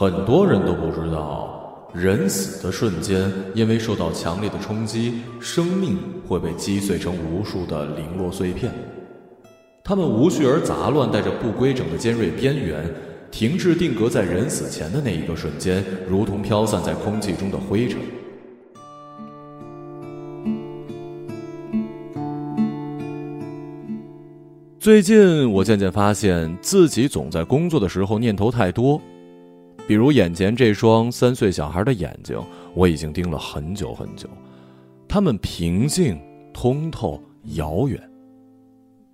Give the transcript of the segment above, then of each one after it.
很多人都不知道，人死的瞬间，因为受到强烈的冲击，生命会被击碎成无数的零落碎片。它们无序而杂乱，带着不规整的尖锐边缘，停滞定格在人死前的那一个瞬间，如同飘散在空气中的灰尘。最近，我渐渐发现自己总在工作的时候念头太多，比如眼前这双三岁小孩的眼睛，我已经盯了很久很久，他们平静、通透、遥远。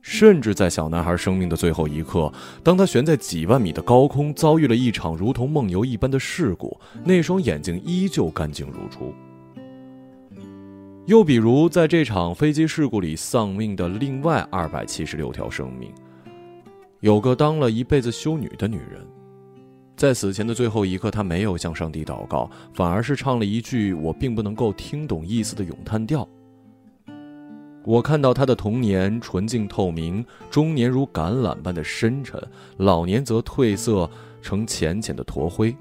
甚至在小男孩生命的最后一刻，当他悬在几万米的高空，遭遇了一场如同梦游一般的事故，那双眼睛依旧干净如初。又比如，在这场飞机事故里丧命的另外二百七十六条生命，有个当了一辈子修女的女人，在死前的最后一刻，他没有向上帝祷告，反而是唱了一句我并不能够听懂意思的咏叹调。我看到他的童年纯净透明，中年如橄榄般的深沉，老年则褪色成浅浅的驼灰。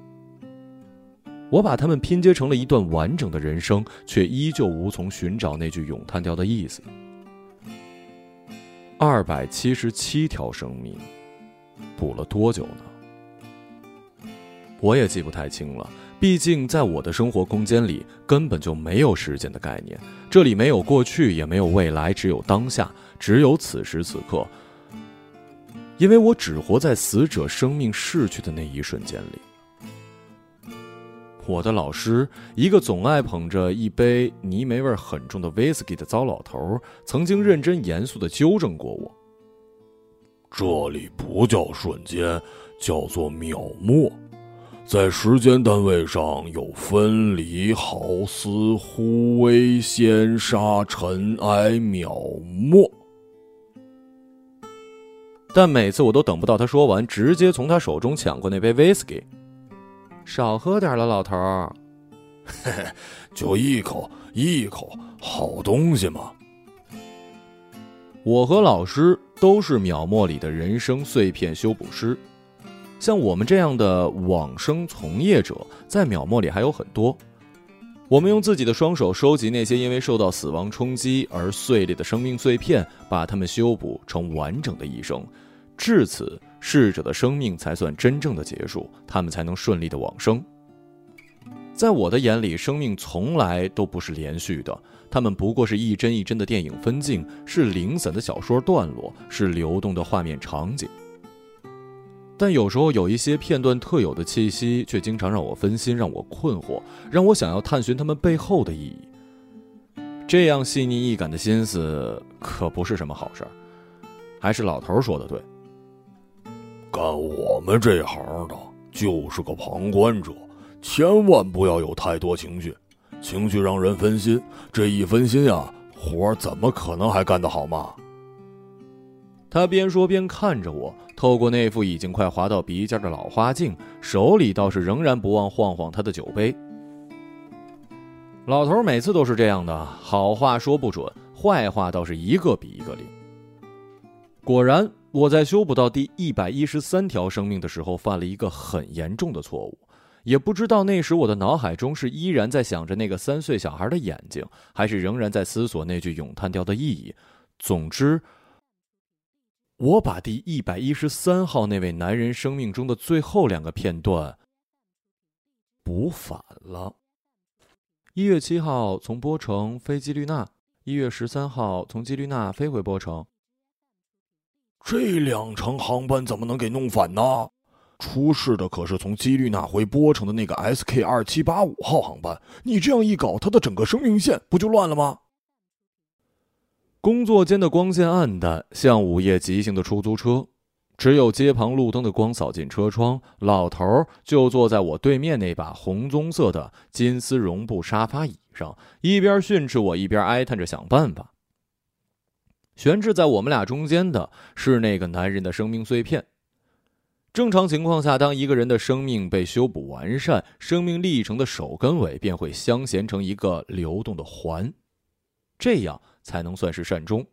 我把它们拼接成了一段完整的人生，却依旧无从寻找那句咏叹调的意思。二百七十七条生命，补了多久呢？我也记不太清了。毕竟，在我的生活空间里，根本就没有时间的概念。这里没有过去，也没有未来，只有当下，只有此时此刻。因为我只活在死者生命逝去的那一瞬间里。我的老师，一个总爱捧着一杯泥煤味很重的威士忌的糟老头，曾经认真严肃的纠正过我：“这里不叫瞬间，叫做秒末，在时间单位上有分离、毫丝、忽微、先杀、尘埃、秒末。”但每次我都等不到他说完，直接从他手中抢过那杯威士忌。少喝点了，老头儿。嘿嘿，就一口一口，好东西嘛。我和老师都是秒末里的人生碎片修补师，像我们这样的往生从业者，在秒末里还有很多。我们用自己的双手收集那些因为受到死亡冲击而碎裂的生命碎片，把它们修补成完整的一生。至此。逝者的生命才算真正的结束，他们才能顺利的往生。在我的眼里，生命从来都不是连续的，他们不过是一帧一帧的电影分镜，是零散的小说段落，是流动的画面场景。但有时候有一些片段特有的气息，却经常让我分心，让我困惑，让我想要探寻他们背后的意义。这样细腻易感的心思，可不是什么好事儿。还是老头说的对。干我们这行的，就是个旁观者，千万不要有太多情绪，情绪让人分心，这一分心啊，活怎么可能还干得好嘛？他边说边看着我，透过那副已经快滑到鼻尖的老花镜，手里倒是仍然不忘晃晃他的酒杯。老头每次都是这样的，好话说不准，坏话倒是一个比一个灵。果然。我在修补到第一百一十三条生命的时候，犯了一个很严重的错误，也不知道那时我的脑海中是依然在想着那个三岁小孩的眼睛，还是仍然在思索那句咏叹调的意义。总之，我把第一百一十三号那位男人生命中的最后两个片段补反了。一月七号从波城飞基律纳，一月十三号从基律纳飞回波城。这两程航班怎么能给弄反呢？出事的可是从基律纳回波城的那个 SK 二七八五号航班。你这样一搞，他的整个生命线不就乱了吗？工作间的光线暗淡，像午夜急行的出租车，只有街旁路灯的光扫进车窗。老头就坐在我对面那把红棕色的金丝绒布沙发椅上，一边训斥我，一边哀叹着想办法。悬置在我们俩中间的是那个男人的生命碎片。正常情况下，当一个人的生命被修补完善，生命历程的首跟尾便会相衔成一个流动的环，这样才能算是善终。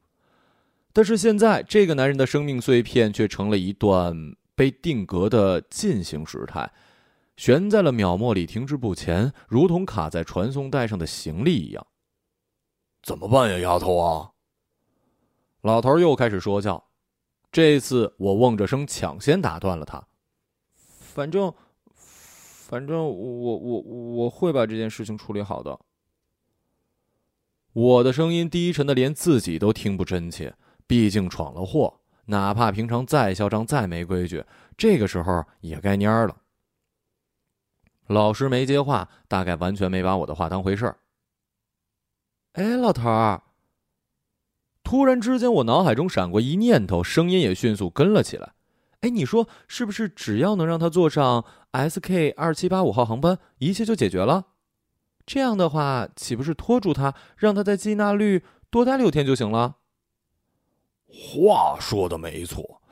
但是现在，这个男人的生命碎片却成了一段被定格的进行时态，悬在了秒末里，停滞不前，如同卡在传送带上的行李一样。怎么办呀，丫头啊！老头又开始说教。这次我瓮着声抢先打断了他。反正，反正我我我会把这件事情处理好的。我的声音低沉的连自己都听不真切，毕竟闯了祸，哪怕平常再嚣张再没规矩，这个时候也该蔫了。老师没接话，大概完全没把我的话当回事儿。哎，老头儿。突然之间，我脑海中闪过一念头，声音也迅速跟了起来。哎，你说是不是？只要能让他坐上 SK 二七八五号航班，一切就解决了？这样的话，岂不是拖住他，让他在基纳律多待六天就行了？话说的没错，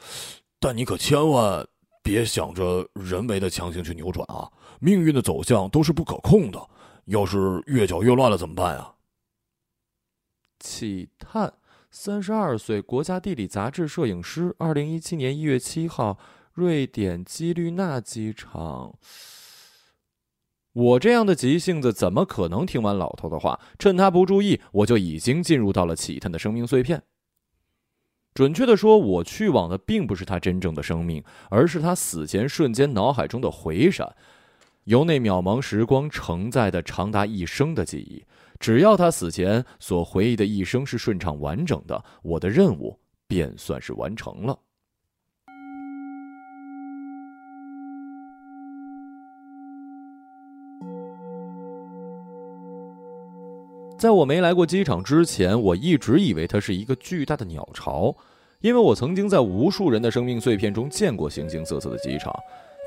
但你可千万别想着人为的强行去扭转啊！命运的走向都是不可控的，要是越搅越乱了怎么办呀？启探。三十二岁，国家地理杂志摄影师。二零一七年一月七号，瑞典基律纳机场。我这样的急性子，怎么可能听完老头的话？趁他不注意，我就已经进入到了启探的生命碎片。准确的说，我去往的并不是他真正的生命，而是他死前瞬间脑海中的回闪，由那渺茫时光承载的长达一生的记忆。只要他死前所回忆的一生是顺畅完整的，我的任务便算是完成了。在我没来过机场之前，我一直以为它是一个巨大的鸟巢，因为我曾经在无数人的生命碎片中见过形形色色的机场。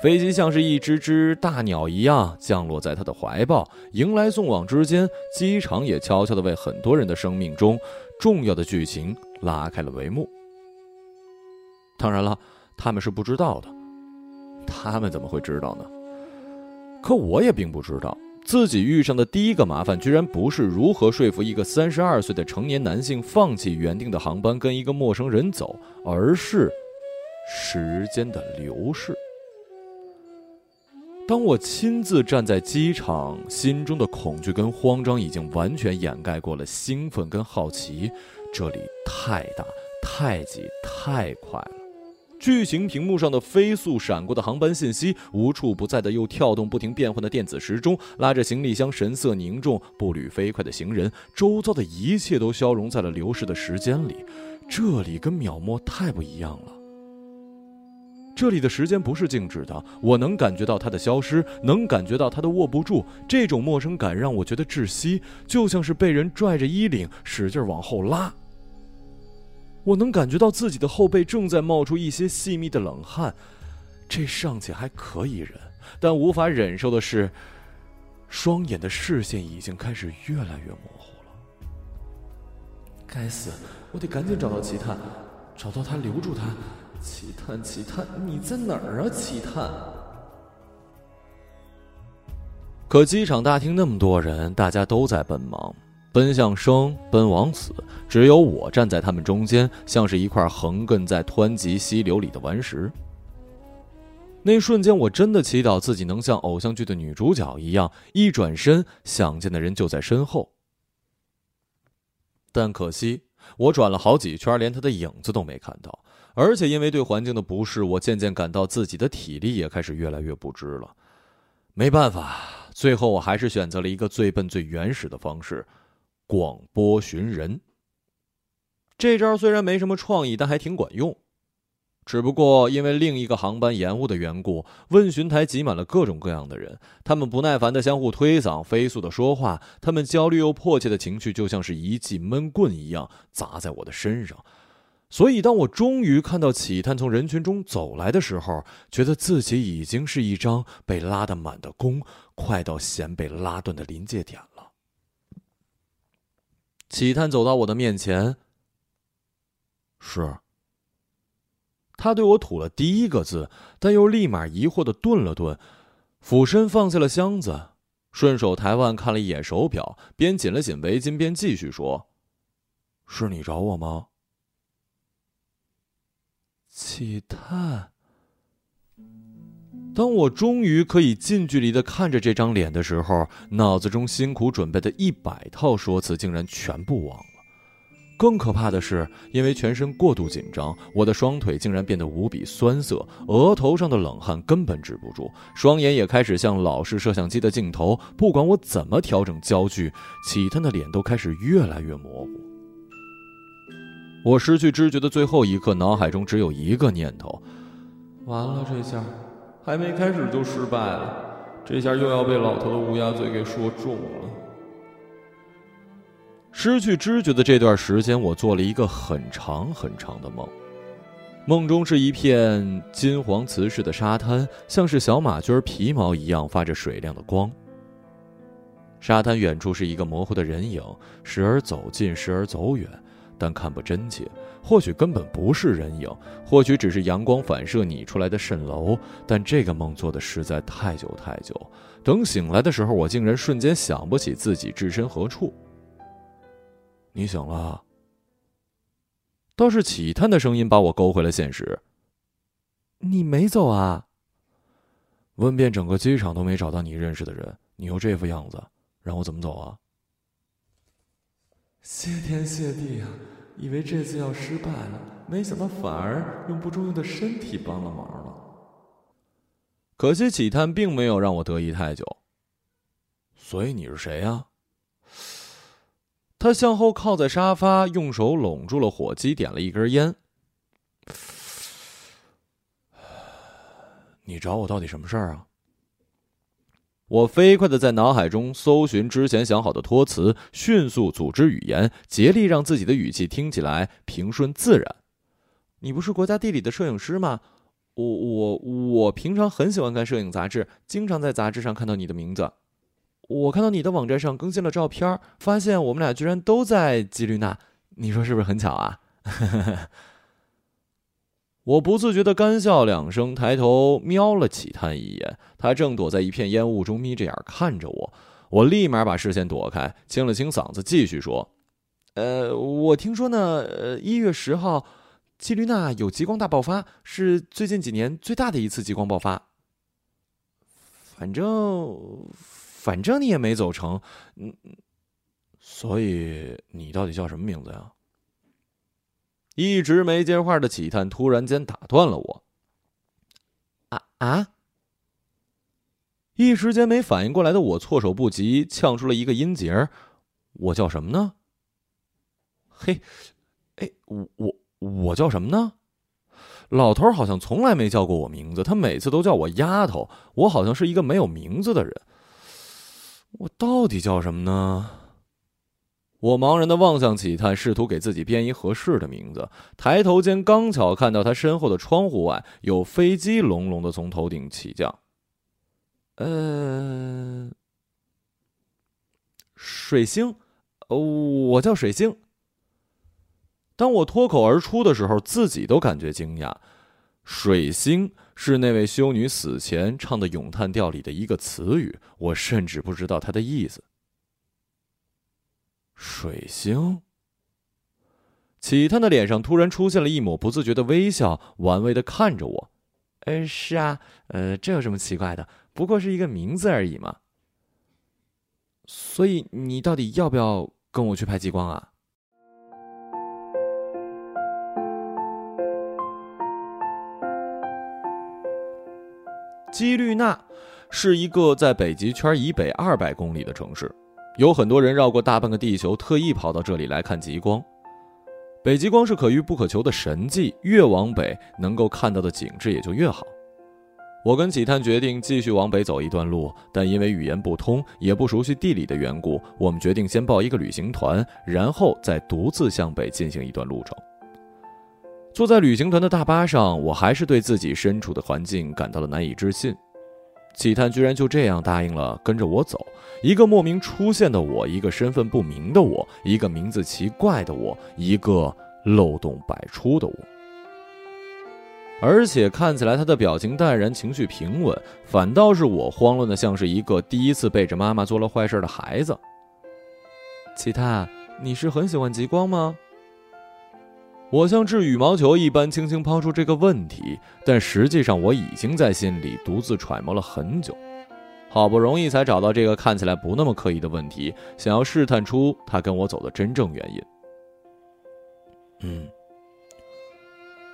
飞机像是一只只大鸟一样降落在他的怀抱，迎来送往之间，机场也悄悄地为很多人的生命中重要的剧情拉开了帷幕。当然了，他们是不知道的，他们怎么会知道呢？可我也并不知道，自己遇上的第一个麻烦，居然不是如何说服一个三十二岁的成年男性放弃原定的航班跟一个陌生人走，而是时间的流逝。当我亲自站在机场，心中的恐惧跟慌张已经完全掩盖过了兴奋跟好奇。这里太大、太挤、太快了。巨型屏幕上的飞速闪过的航班信息，无处不在的又跳动、不停变换的电子时钟，拉着行李箱、神色凝重、步履飞快的行人，周遭的一切都消融在了流逝的时间里。这里跟秒末太不一样了。这里的时间不是静止的，我能感觉到它的消失，能感觉到它的握不住。这种陌生感让我觉得窒息，就像是被人拽着衣领使劲往后拉。我能感觉到自己的后背正在冒出一些细密的冷汗，这尚且还可以忍，但无法忍受的是，双眼的视线已经开始越来越模糊了。该死，我得赶紧找到奇探，找到他，留住他。奇探，奇探，你在哪儿啊？奇探。可机场大厅那么多人，大家都在奔忙，奔向生，奔往死，只有我站在他们中间，像是一块横亘在湍急溪流里的顽石。那瞬间，我真的祈祷自己能像偶像剧的女主角一样，一转身，想见的人就在身后。但可惜，我转了好几圈，连他的影子都没看到。而且因为对环境的不适，我渐渐感到自己的体力也开始越来越不支了。没办法，最后我还是选择了一个最笨、最原始的方式——广播寻人。这招虽然没什么创意，但还挺管用。只不过因为另一个航班延误的缘故，问询台挤满了各种各样的人，他们不耐烦的相互推搡，飞速的说话，他们焦虑又迫切的情绪就像是一记闷棍一样砸在我的身上。所以，当我终于看到启探从人群中走来的时候，觉得自己已经是一张被拉得满的弓，快到弦被拉断的临界点了。启探走到我的面前，是。他对我吐了第一个字，但又立马疑惑的顿了顿，俯身放下了箱子，顺手抬腕看了一眼手表，边紧了紧围巾边继续说：“是你找我吗？”启探，当我终于可以近距离的看着这张脸的时候，脑子中辛苦准备的一百套说辞竟然全部忘了。更可怕的是，因为全身过度紧张，我的双腿竟然变得无比酸涩，额头上的冷汗根本止不住，双眼也开始像老式摄像机的镜头，不管我怎么调整焦距，启他的脸都开始越来越模糊。我失去知觉的最后一刻，脑海中只有一个念头：完了，这下。还没开始就失败了，这下又要被老头的乌鸦嘴给说中了。失去知觉的这段时间，我做了一个很长很长的梦，梦中是一片金黄瓷似的沙滩，像是小马驹皮毛一样发着水亮的光。沙滩远处是一个模糊的人影，时而走近，时而走远。但看不真切，或许根本不是人影，或许只是阳光反射拟出来的蜃楼。但这个梦做的实在太久太久，等醒来的时候，我竟然瞬间想不起自己置身何处。你醒了？倒是启探的声音把我勾回了现实。你没走啊？问遍整个机场都没找到你认识的人，你又这副样子，让我怎么走啊？谢天谢地啊！以为这次要失败了，没想到反而用不中用的身体帮了忙了。可惜启探并没有让我得意太久。所以你是谁呀？他向后靠在沙发，用手拢住了火机，点了一根烟。你找我到底什么事儿啊？我飞快的在脑海中搜寻之前想好的托词，迅速组织语言，竭力让自己的语气听起来平顺自然。你不是国家地理的摄影师吗？我我我平常很喜欢看摄影杂志，经常在杂志上看到你的名字。我看到你的网站上更新了照片，发现我们俩居然都在吉律纳，你说是不是很巧啊？我不自觉的干笑两声，抬头瞄了启探一眼，他正躲在一片烟雾中眯着眼看着我。我立马把视线躲开，清了清嗓子，继续说：“呃，我听说呢，呃，一月十号，基律纳有极光大爆发，是最近几年最大的一次极光爆发。反正，反正你也没走成，嗯，所以你到底叫什么名字呀？”一直没接话的启探突然间打断了我。啊啊！一时间没反应过来的我措手不及，呛出了一个音节我叫什么呢？嘿，哎，我我我叫什么呢？老头好像从来没叫过我名字，他每次都叫我丫头。我好像是一个没有名字的人。我到底叫什么呢？我茫然的望向启探，试图给自己编一合适的名字。抬头间，刚巧看到他身后的窗户外有飞机隆隆的从头顶起降。呃，水星，我叫水星。当我脱口而出的时候，自己都感觉惊讶。水星是那位修女死前唱的咏叹调里的一个词语，我甚至不知道它的意思。水星。启探的脸上突然出现了一抹不自觉的微笑，玩味的看着我。呃，是啊，呃，这有什么奇怪的？不过是一个名字而已嘛。所以你到底要不要跟我去拍极光啊？基律纳是一个在北极圈以北二百公里的城市。有很多人绕过大半个地球，特意跑到这里来看极光。北极光是可遇不可求的神迹，越往北能够看到的景致也就越好。我跟启探决定继续往北走一段路，但因为语言不通，也不熟悉地理的缘故，我们决定先报一个旅行团，然后再独自向北进行一段路程。坐在旅行团的大巴上，我还是对自己身处的环境感到了难以置信。启探居然就这样答应了跟着我走，一个莫名出现的我，一个身份不明的我，一个名字奇怪的我，一个漏洞百出的我。而且看起来他的表情淡然，情绪平稳，反倒是我慌乱的像是一个第一次背着妈妈做了坏事的孩子。启探，你是很喜欢极光吗？我像掷羽毛球一般轻轻抛出这个问题，但实际上我已经在心里独自揣摩了很久，好不容易才找到这个看起来不那么刻意的问题，想要试探出他跟我走的真正原因。嗯，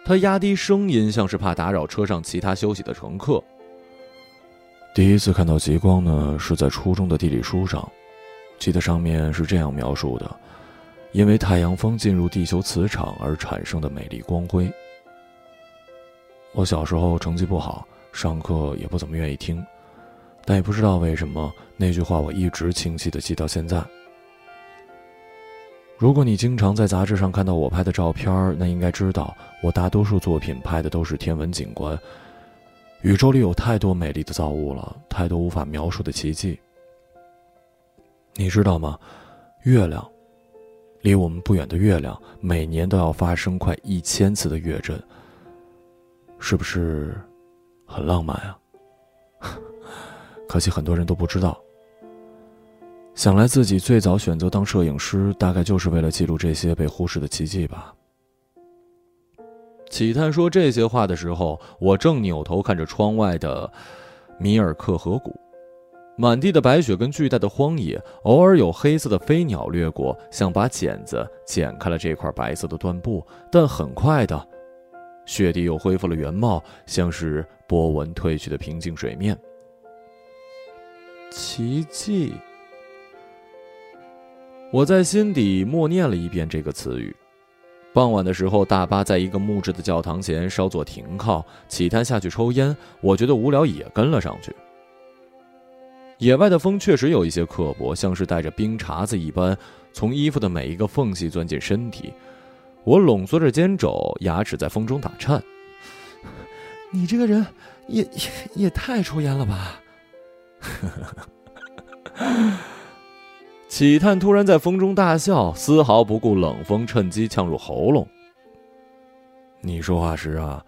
他压低声音，像是怕打扰车上其他休息的乘客。第一次看到极光呢，是在初中的地理书上，记得上面是这样描述的。因为太阳风进入地球磁场而产生的美丽光辉。我小时候成绩不好，上课也不怎么愿意听，但也不知道为什么那句话我一直清晰的记到现在。如果你经常在杂志上看到我拍的照片，那应该知道我大多数作品拍的都是天文景观。宇宙里有太多美丽的造物了，太多无法描述的奇迹。你知道吗？月亮。离我们不远的月亮，每年都要发生快一千次的月震，是不是很浪漫啊？可惜很多人都不知道。想来自己最早选择当摄影师，大概就是为了记录这些被忽视的奇迹吧。启探说这些话的时候，我正扭头看着窗外的米尔克河谷。满地的白雪跟巨大的荒野，偶尔有黑色的飞鸟掠过，像把剪子剪开了这块白色的缎布。但很快的，雪地又恢复了原貌，像是波纹褪去的平静水面。奇迹，我在心底默念了一遍这个词语。傍晚的时候，大巴在一个木质的教堂前稍作停靠，启探下去抽烟。我觉得无聊，也跟了上去。野外的风确实有一些刻薄，像是带着冰碴子一般，从衣服的每一个缝隙钻进身体。我拢缩着肩肘，牙齿在风中打颤。你这个人也也也太抽烟了吧！启探突然在风中大笑，丝毫不顾冷风趁机呛入喉咙。你说话时啊，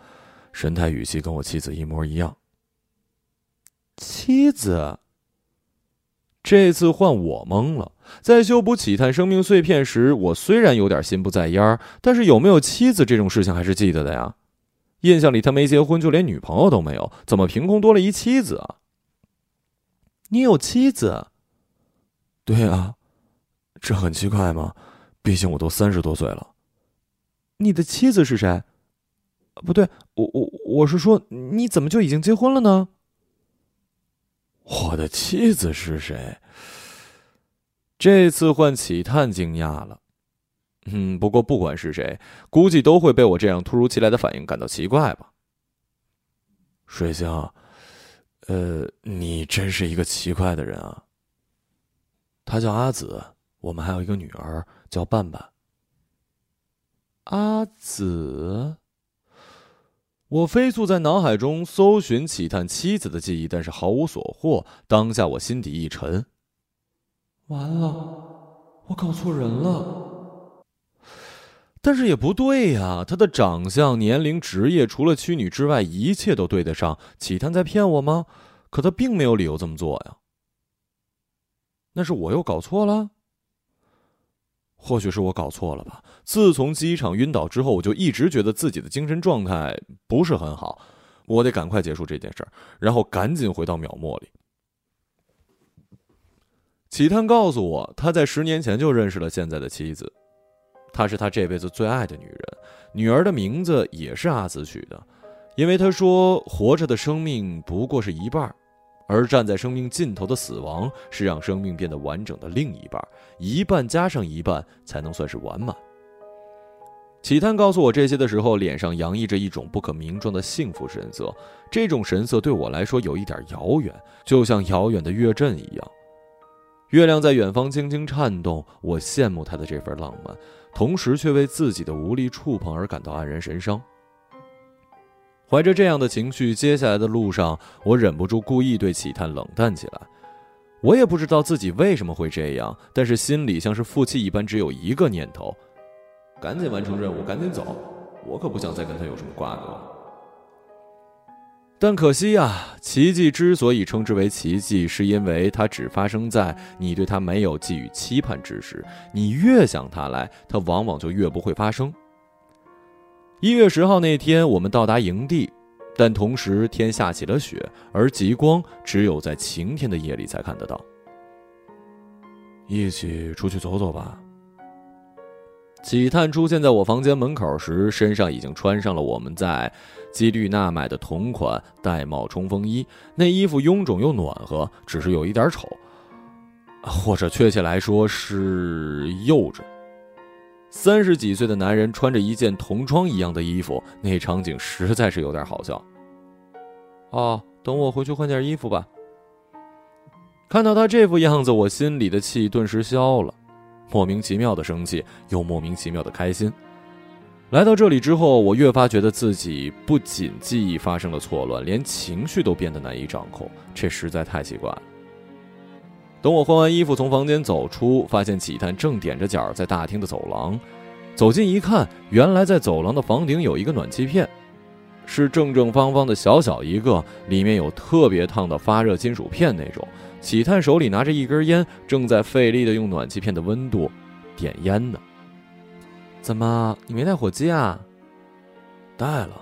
神态语气跟我妻子一模一样。妻子。这次换我懵了，在修补启探生命碎片时，我虽然有点心不在焉儿但是有没有妻子这种事情还是记得的呀。印象里他没结婚，就连女朋友都没有，怎么凭空多了一妻子啊？你有妻子？对啊，这很奇怪吗？毕竟我都三十多岁了。你的妻子是谁？不对，我我我是说，你怎么就已经结婚了呢？我的妻子是谁？这次换启探惊讶了。嗯，不过不管是谁，估计都会被我这样突如其来的反应感到奇怪吧。水星，呃，你真是一个奇怪的人啊。他叫阿紫，我们还有一个女儿叫半半。阿紫。我飞速在脑海中搜寻启探妻子的记忆，但是毫无所获。当下我心底一沉，完了，我搞错人了。但是也不对呀，他的长相、年龄、职业，除了妻女之外，一切都对得上。启探在骗我吗？可他并没有理由这么做呀。那是我又搞错了。或许是我搞错了吧。自从机场晕倒之后，我就一直觉得自己的精神状态不是很好。我得赶快结束这件事儿，然后赶紧回到秒末里。启探告诉我，他在十年前就认识了现在的妻子，她是他这辈子最爱的女人，女儿的名字也是阿紫取的，因为他说，活着的生命不过是一半儿。而站在生命尽头的死亡，是让生命变得完整的另一半，一半加上一半，才能算是完满。启探告诉我这些的时候，脸上洋溢着一种不可名状的幸福神色。这种神色对我来说有一点遥远，就像遥远的月震一样。月亮在远方轻轻颤动，我羡慕它的这份浪漫，同时却为自己的无力触碰而感到黯然神伤。怀着这样的情绪，接下来的路上，我忍不住故意对启探冷淡起来。我也不知道自己为什么会这样，但是心里像是负气一般，只有一个念头：赶紧完成任务，赶紧走。我可不想再跟他有什么瓜葛。但可惜呀，奇迹之所以称之为奇迹，是因为它只发生在你对它没有寄予期盼之时。你越想它来，它往往就越不会发生。一月十号那天，我们到达营地，但同时天下起了雪，而极光只有在晴天的夜里才看得到。一起出去走走吧。启探出现在我房间门口时，身上已经穿上了我们在基律纳买的同款玳瑁冲锋衣。那衣服臃肿又暖和，只是有一点丑，或者确切来说是幼稚。三十几岁的男人穿着一件童装一样的衣服，那场景实在是有点好笑。哦，等我回去换件衣服吧。看到他这副样子，我心里的气顿时消了。莫名其妙的生气，又莫名其妙的开心。来到这里之后，我越发觉得自己不仅记忆发生了错乱，连情绪都变得难以掌控，这实在太奇怪了。等我换完衣服从房间走出，发现启探正踮着脚在大厅的走廊。走近一看，原来在走廊的房顶有一个暖气片，是正正方方的小小一个，里面有特别烫的发热金属片那种。启探手里拿着一根烟，正在费力的用暖气片的温度点烟呢。怎么，你没带火机啊？带了，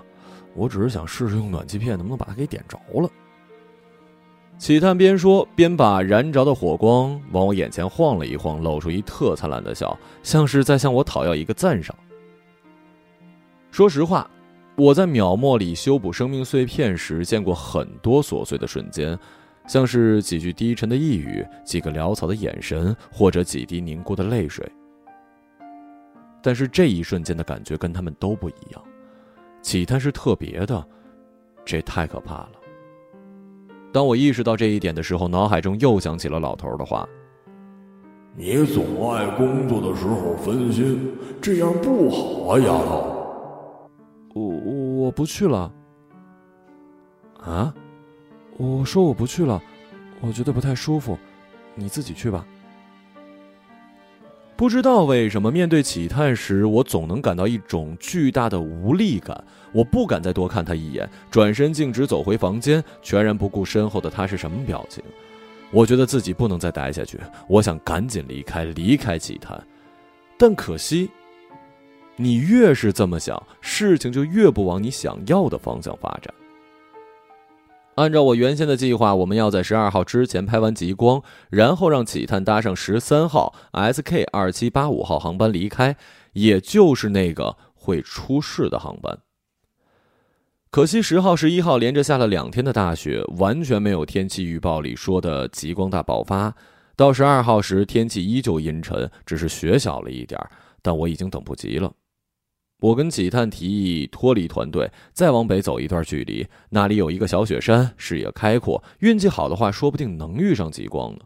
我只是想试试用暖气片能不能把它给点着了。启探边说边把燃着的火光往我眼前晃了一晃，露出一特灿烂的笑，像是在向我讨要一个赞赏。说实话，我在秒末里修补生命碎片时，见过很多琐碎的瞬间。像是几句低沉的呓语，几个潦草的眼神，或者几滴凝固的泪水。但是这一瞬间的感觉跟他们都不一样，启探是特别的，这太可怕了。当我意识到这一点的时候，脑海中又想起了老头的话：“你总爱工作的时候分心，这样不好啊，丫头。”我我不去了。啊？我说我不去了，我觉得不太舒服，你自己去吧。不知道为什么，面对启探时，我总能感到一种巨大的无力感。我不敢再多看他一眼，转身径直走回房间，全然不顾身后的他是什么表情。我觉得自己不能再待下去，我想赶紧离开，离开启探。但可惜，你越是这么想，事情就越不往你想要的方向发展。按照我原先的计划，我们要在十二号之前拍完极光，然后让启探搭上十三号 SK 二七八五号航班离开，也就是那个会出事的航班。可惜十号、十一号连着下了两天的大雪，完全没有天气预报里说的极光大爆发。到十二号时，天气依旧阴沉，只是雪小了一点但我已经等不及了。我跟启探提议脱离团队，再往北走一段距离，那里有一个小雪山，视野开阔，运气好的话，说不定能遇上极光呢。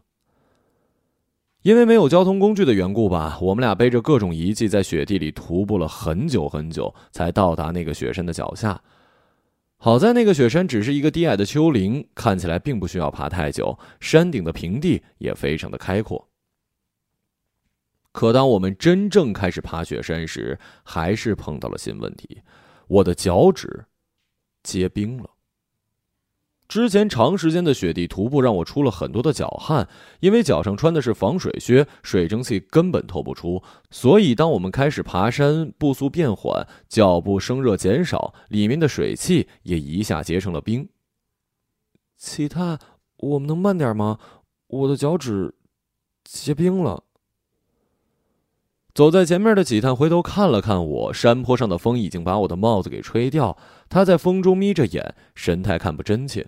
因为没有交通工具的缘故吧，我们俩背着各种仪器在雪地里徒步了很久很久，才到达那个雪山的脚下。好在那个雪山只是一个低矮的丘陵，看起来并不需要爬太久，山顶的平地也非常的开阔。可当我们真正开始爬雪山时，还是碰到了新问题，我的脚趾结冰了。之前长时间的雪地徒步让我出了很多的脚汗，因为脚上穿的是防水靴，水蒸气根本透不出。所以，当我们开始爬山，步速变缓，脚步生热减少，里面的水汽也一下结成了冰。启探，我们能慢点吗？我的脚趾结冰了。走在前面的几探回头看了看我，山坡上的风已经把我的帽子给吹掉。他在风中眯着眼，神态看不真切。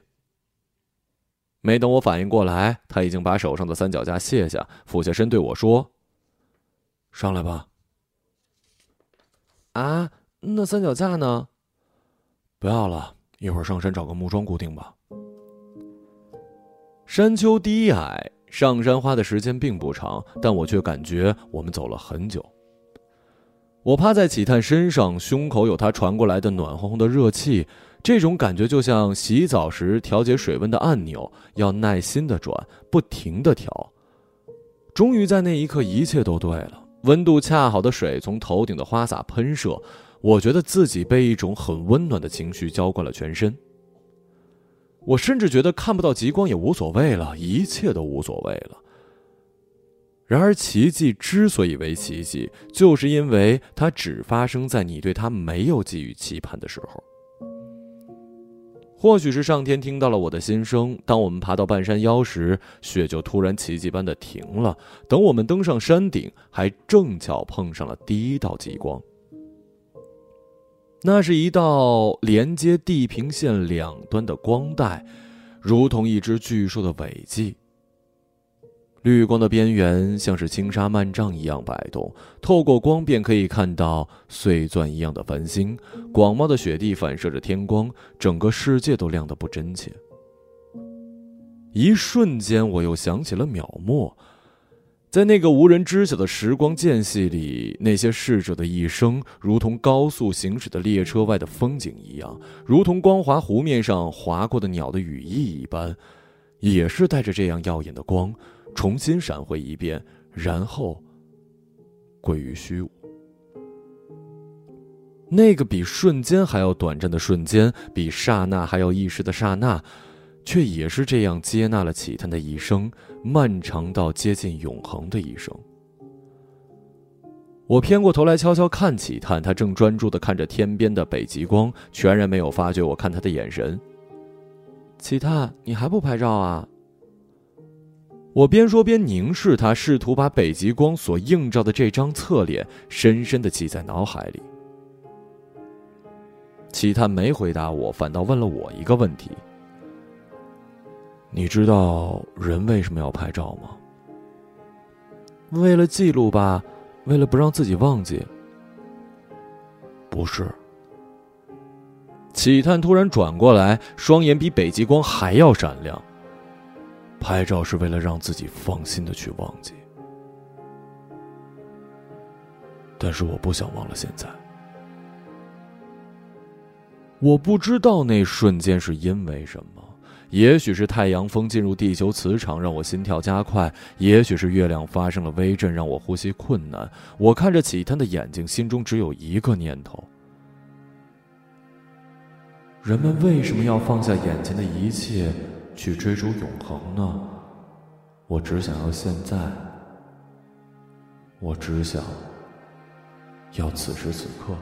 没等我反应过来，他已经把手上的三脚架卸下，俯下身对我说：“上来吧。”啊，那三脚架呢？不要了，一会儿上山找个木桩固定吧。山丘低矮。上山花的时间并不长，但我却感觉我们走了很久。我趴在启探身上，胸口有他传过来的暖烘烘的热气，这种感觉就像洗澡时调节水温的按钮，要耐心的转，不停的调。终于在那一刻，一切都对了，温度恰好的水从头顶的花洒喷射，我觉得自己被一种很温暖的情绪浇灌了全身。我甚至觉得看不到极光也无所谓了，一切都无所谓了。然而，奇迹之所以为奇迹，就是因为它只发生在你对它没有寄予期盼的时候。或许是上天听到了我的心声，当我们爬到半山腰时，雪就突然奇迹般的停了。等我们登上山顶，还正巧碰上了第一道极光。那是一道连接地平线两端的光带，如同一只巨兽的尾迹。绿光的边缘像是轻纱幔帐一样摆动，透过光便可以看到碎钻一样的繁星。广袤的雪地反射着天光，整个世界都亮得不真切。一瞬间，我又想起了秒末，在那个无人知晓的时光间隙里，那些逝者的一生，如同高速行驶的列车外的风景一样，如同光滑湖面上划过的鸟的羽翼一般，也是带着这样耀眼的光。重新闪回一遍，然后归于虚无。那个比瞬间还要短暂的瞬间，比刹那还要一时的刹那，却也是这样接纳了启探的一生，漫长到接近永恒的一生。我偏过头来悄悄看起探，他正专注的看着天边的北极光，全然没有发觉我看他的眼神。启探，你还不拍照啊？我边说边凝视他，试图把北极光所映照的这张侧脸深深的记在脑海里。齐探没回答我，反倒问了我一个问题：“你知道人为什么要拍照吗？为了记录吧，为了不让自己忘记。不是。”启探突然转过来，双眼比北极光还要闪亮。拍照是为了让自己放心的去忘记，但是我不想忘了现在。我不知道那瞬间是因为什么，也许是太阳风进入地球磁场让我心跳加快，也许是月亮发生了微震让我呼吸困难。我看着启探的眼睛，心中只有一个念头：人们为什么要放下眼前的一切？去追逐永恒呢？我只想要现在，我只想要此时此刻。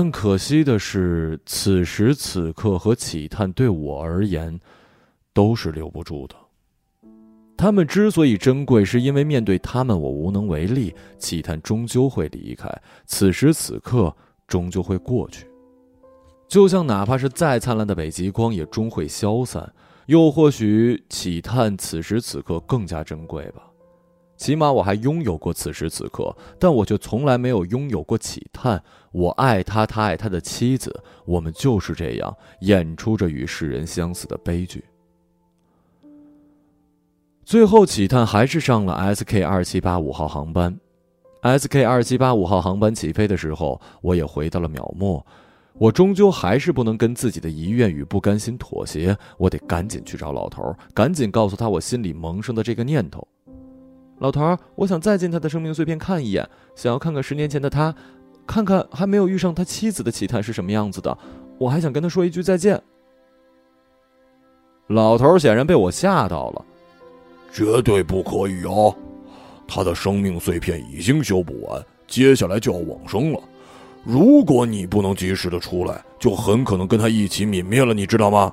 但可惜的是，此时此刻和启探对我而言。都是留不住的。他们之所以珍贵，是因为面对他们，我无能为力。启探终究会离开，此时此刻终究会过去。就像哪怕是再灿烂的北极光，也终会消散。又或许，启探此时此刻更加珍贵吧。起码我还拥有过此时此刻，但我却从来没有拥有过启探。我爱他，他爱他的妻子，我们就是这样演出着与世人相似的悲剧。最后，启探还是上了 SK 二七八五号航班。SK 二七八五号航班起飞的时候，我也回到了秒末。我终究还是不能跟自己的遗愿与不甘心妥协，我得赶紧去找老头，赶紧告诉他我心里萌生的这个念头。老头儿，我想再进他的生命碎片看一眼，想要看看十年前的他，看看还没有遇上他妻子的启探是什么样子的。我还想跟他说一句再见。老头儿显然被我吓到了。绝对不可以啊！他的生命碎片已经修补完，接下来就要往生了。如果你不能及时的出来，就很可能跟他一起泯灭了，你知道吗？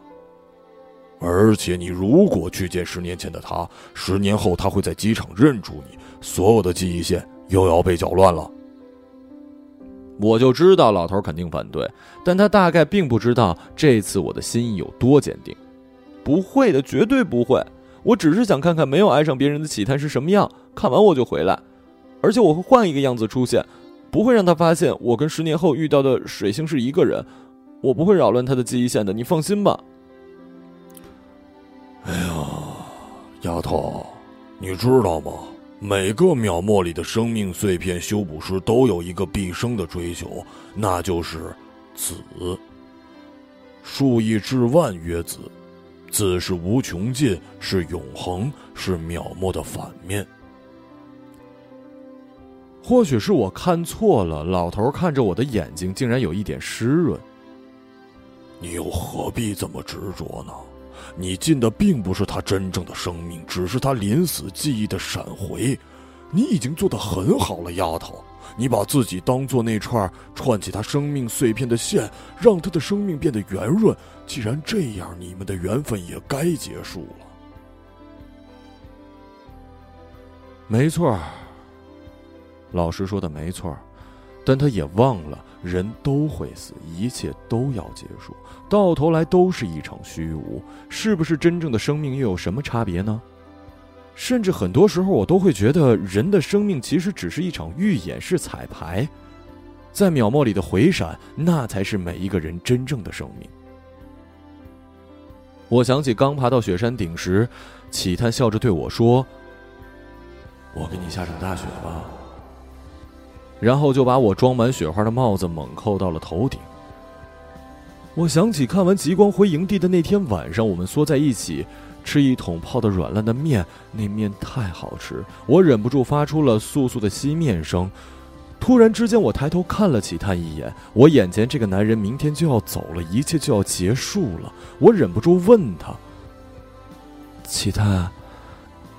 而且你如果去见十年前的他，十年后他会在机场认出你，所有的记忆线又要被搅乱了。我就知道老头肯定反对，但他大概并不知道这次我的心意有多坚定。不会的，绝对不会。我只是想看看没有爱上别人的启探是什么样，看完我就回来，而且我会换一个样子出现，不会让他发现我跟十年后遇到的水星是一个人，我不会扰乱他的记忆线的，你放心吧。哎呀，丫头，你知道吗？每个秒末里的生命碎片修补师都有一个毕生的追求，那就是子。数亿至万曰子。子是无穷尽，是永恒，是渺末的反面。或许是我看错了，老头看着我的眼睛，竟然有一点湿润。你又何必这么执着呢？你进的并不是他真正的生命，只是他临死记忆的闪回。你已经做得很好了，丫头。你把自己当做那串串起他生命碎片的线，让他的生命变得圆润。既然这样，你们的缘分也该结束了。没错。老师说的没错，但他也忘了，人都会死，一切都要结束，到头来都是一场虚无。是不是真正的生命又有什么差别呢？甚至很多时候，我都会觉得，人的生命其实只是一场预演式彩排，在秒末里的回闪，那才是每一个人真正的生命。我想起刚爬到雪山顶时，启探笑着对我说：“我给你下场大雪吧。”然后就把我装满雪花的帽子猛扣到了头顶。我想起看完《极光回营地》的那天晚上，我们缩在一起吃一桶泡的软烂的面，那面太好吃，我忍不住发出了簌簌的吸面声。突然之间，我抬头看了齐探一眼，我眼前这个男人明天就要走了，一切就要结束了。我忍不住问他：“齐探，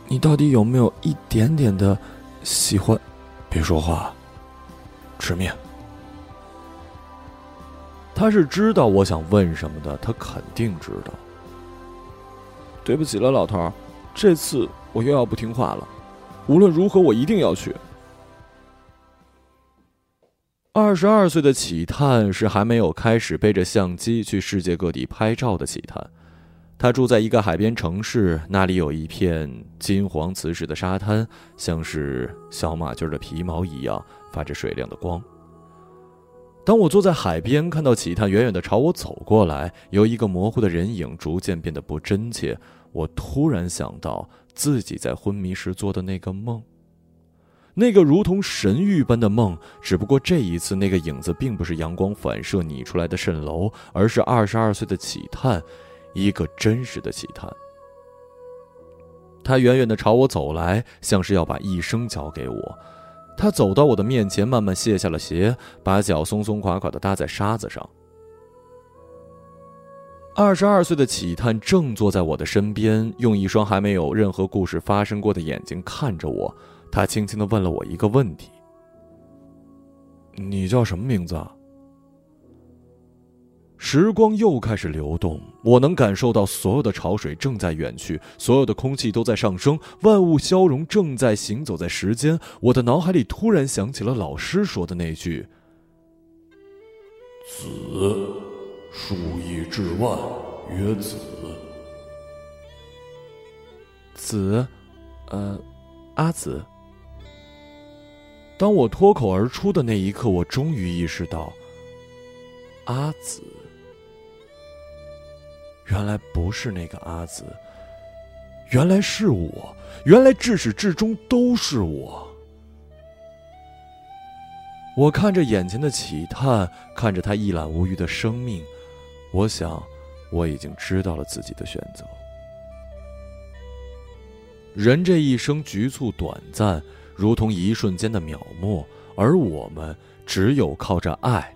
你到底有没有一点点的喜欢？别说话。”吃面。他是知道我想问什么的，他肯定知道。对不起了，老头儿，这次我又要不听话了。无论如何，我一定要去。二十二岁的启探是还没有开始背着相机去世界各地拍照的启探。他住在一个海边城市，那里有一片金黄瓷实的沙滩，像是小马驹的皮毛一样。发着水亮的光。当我坐在海边，看到启探远远的朝我走过来，有一个模糊的人影逐渐变得不真切。我突然想到自己在昏迷时做的那个梦，那个如同神谕般的梦。只不过这一次，那个影子并不是阳光反射拟出来的蜃楼，而是二十二岁的启探，一个真实的启探。他远远的朝我走来，像是要把一生交给我。他走到我的面前，慢慢卸下了鞋，把脚松松垮垮的搭在沙子上。二十二岁的启探正坐在我的身边，用一双还没有任何故事发生过的眼睛看着我。他轻轻的问了我一个问题：“你叫什么名字？”啊时光又开始流动，我能感受到所有的潮水正在远去，所有的空气都在上升，万物消融正在行走在时间。我的脑海里突然想起了老师说的那句：“子，数以至万，曰子。”子，呃，阿子。当我脱口而出的那一刻，我终于意识到，阿紫。原来不是那个阿紫，原来是我，原来至始至终都是我。我看着眼前的启探，看着他一览无余的生命，我想，我已经知道了自己的选择。人这一生局促短暂，如同一瞬间的秒墨，而我们只有靠着爱，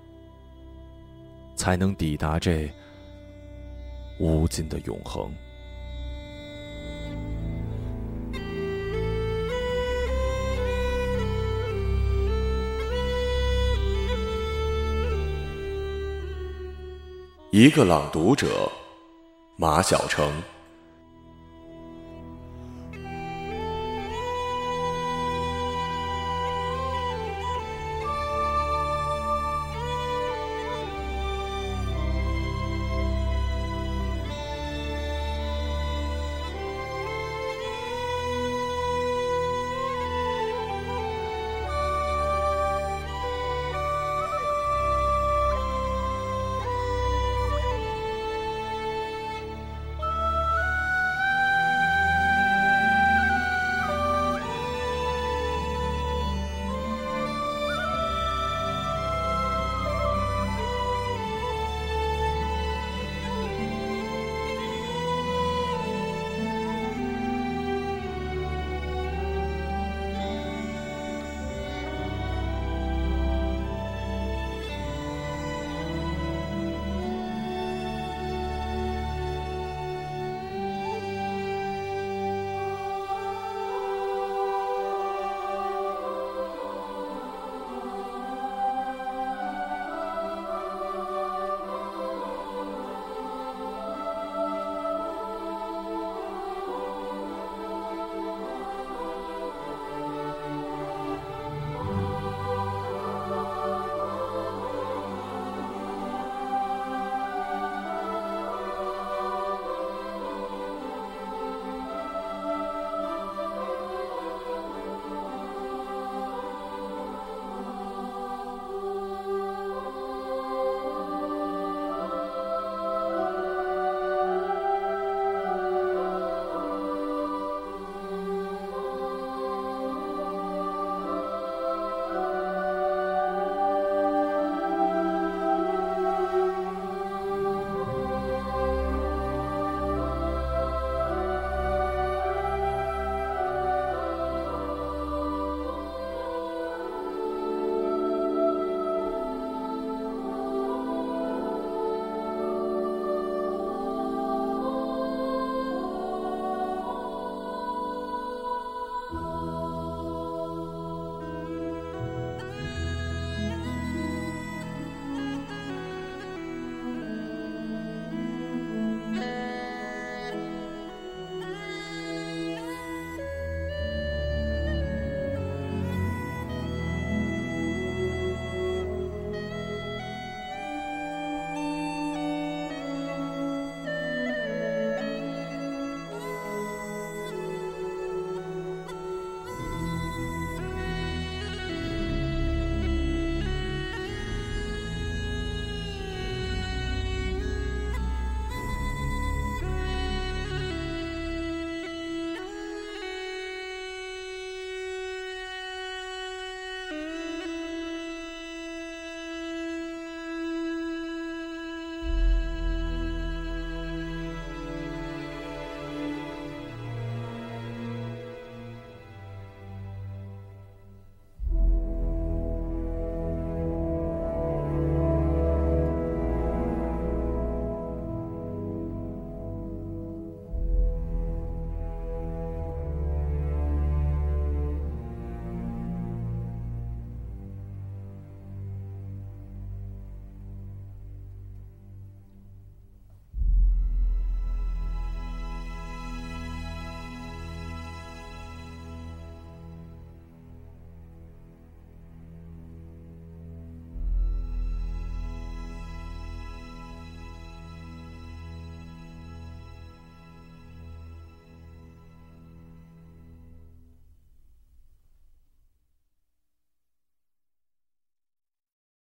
才能抵达这。无尽的永恒。一个朗读者，马晓成。